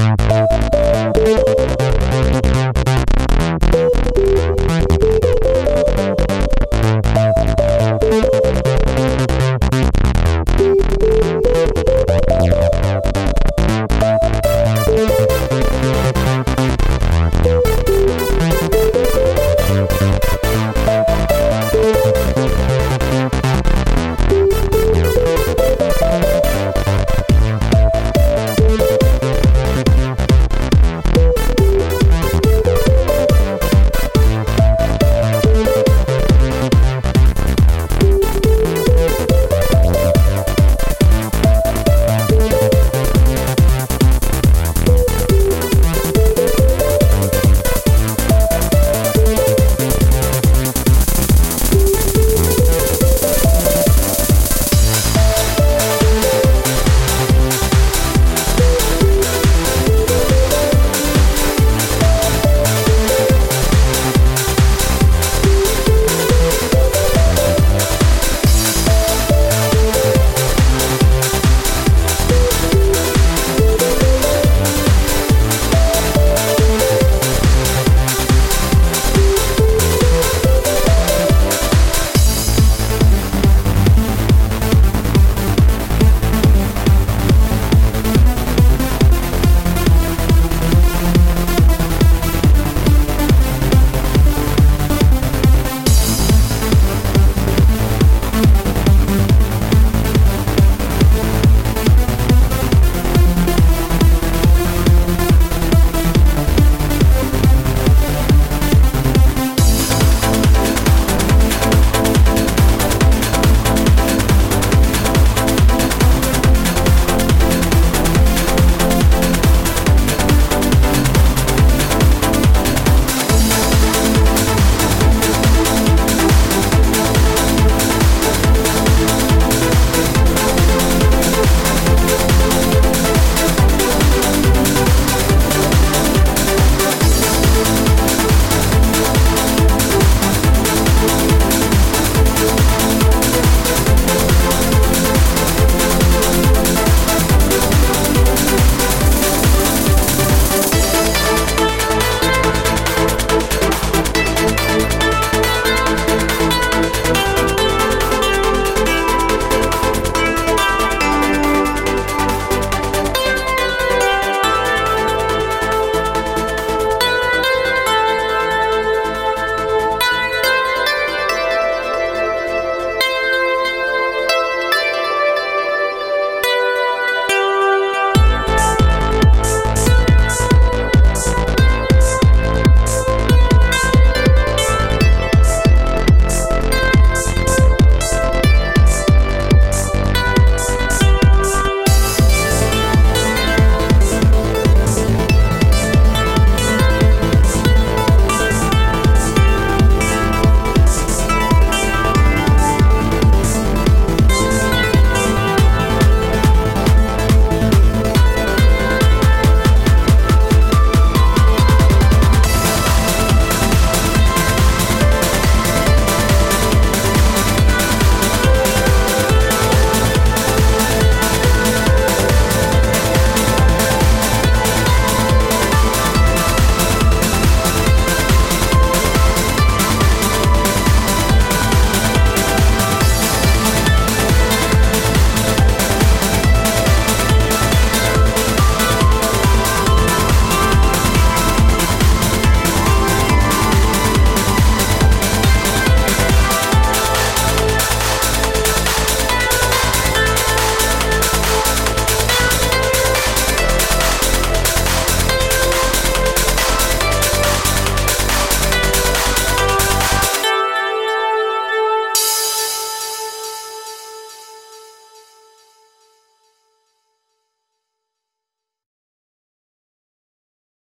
Bye.